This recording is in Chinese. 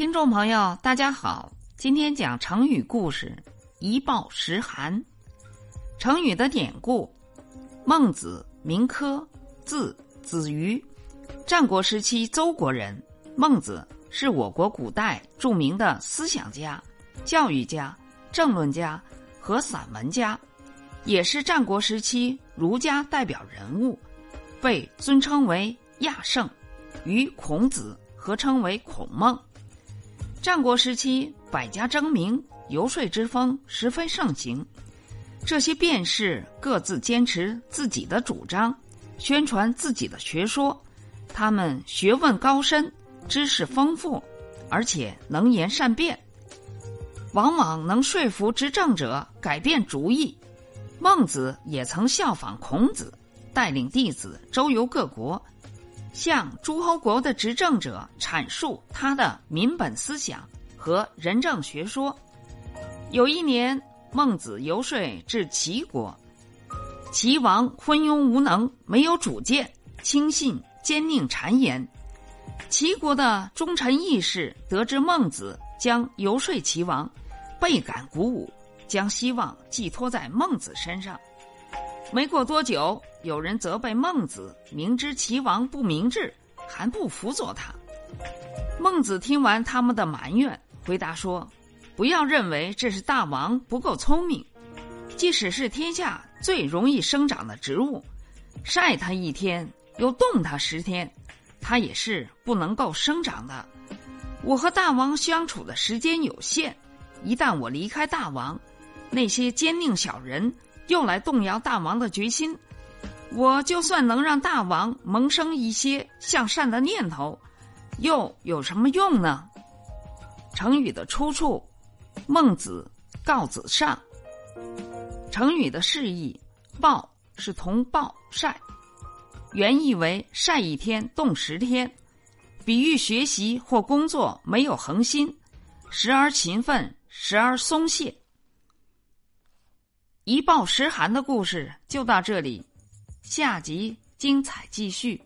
听众朋友，大家好，今天讲成语故事“一报十寒”。成语的典故：孟子，名轲，字子瑜，战国时期邹国人。孟子是我国古代著名的思想家、教育家、政论家和散文家，也是战国时期儒家代表人物，被尊称为亚圣，与孔子合称为孔孟。战国时期，百家争鸣、游说之风十分盛行。这些辩士各自坚持自己的主张，宣传自己的学说。他们学问高深，知识丰富，而且能言善辩，往往能说服执政者改变主意。孟子也曾效仿孔子，带领弟子周游各国。向诸侯国的执政者阐述他的民本思想和仁政学说。有一年，孟子游说至齐国，齐王昏庸无能，没有主见，轻信奸佞谗言。齐国的忠臣义士得知孟子将游说齐王，倍感鼓舞，将希望寄托在孟子身上。没过多久。有人责备孟子，明知齐王不明智，还不辅佐他。孟子听完他们的埋怨，回答说：“不要认为这是大王不够聪明，即使是天下最容易生长的植物，晒它一天，又冻它十天，它也是不能够生长的。我和大王相处的时间有限，一旦我离开大王，那些奸佞小人又来动摇大王的决心。”我就算能让大王萌生一些向善的念头，又有什么用呢？成语的出处：孟子《告子上》。成语的释义：暴是同暴晒，原意为晒一天冻十天，比喻学习或工作没有恒心，时而勤奋，时而松懈。一报十寒的故事就到这里。下集精彩继续。